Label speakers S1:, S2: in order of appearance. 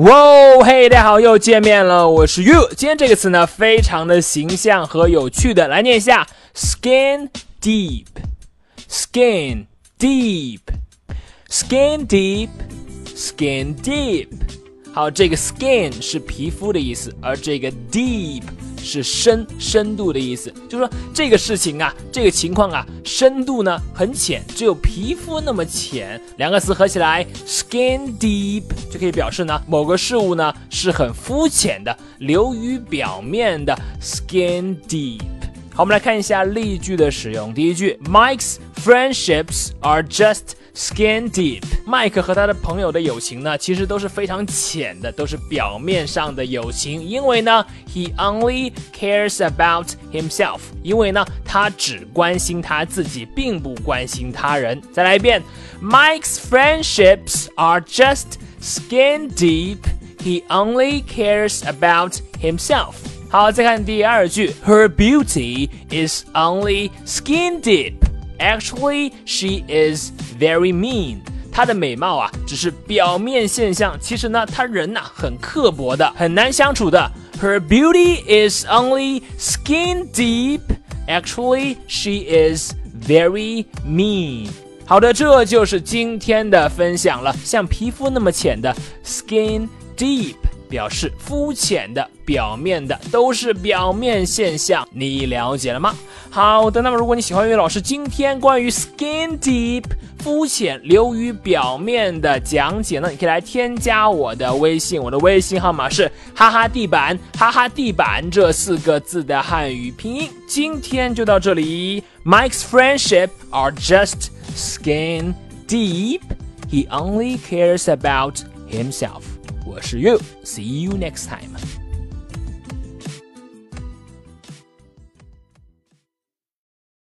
S1: 哇哦，嘿，大家好，又见面了，我是 you。今天这个词呢，非常的形象和有趣的，来念一下：skin deep，skin deep，skin deep，skin deep。好，这个 skin 是皮肤的意思，而这个 deep。是深深度的意思，就是说这个事情啊，这个情况啊，深度呢很浅，只有皮肤那么浅。两个词合起来，skin deep 就可以表示呢某个事物呢是很肤浅的，流于表面的 skin deep。好，我们来看一下例句的使用。第一句，Mike's friendships are just skin deep。麦克和他的朋友的友情呢，其实都是非常浅的，都是表面上的友情。因为呢，he only cares about himself。因为呢，他只关心他自己，并不关心他人。再来一遍，Mike's friendships are just skin deep。He only cares about himself。好，再看第二句，Her beauty is only skin deep. Actually, she is very mean. 她的美貌啊，只是表面现象，其实呢，她人呐很刻薄的，很难相处的。Her beauty is only skin deep. Actually, she is very mean. 好的，这就是今天的分享了，像皮肤那么浅的 skin deep。表示肤浅的、表面的，都是表面现象，你了解了吗？好的，那么如果你喜欢岳老师今天关于 skin deep 肤浅、流于表面的讲解呢，你可以来添加我的微信，我的微信号码是哈哈地板，哈哈地板这四个字的汉语拼音。今天就到这里，Mike's friendship are just skin deep. He only cares about himself. 我是 You，See you next time。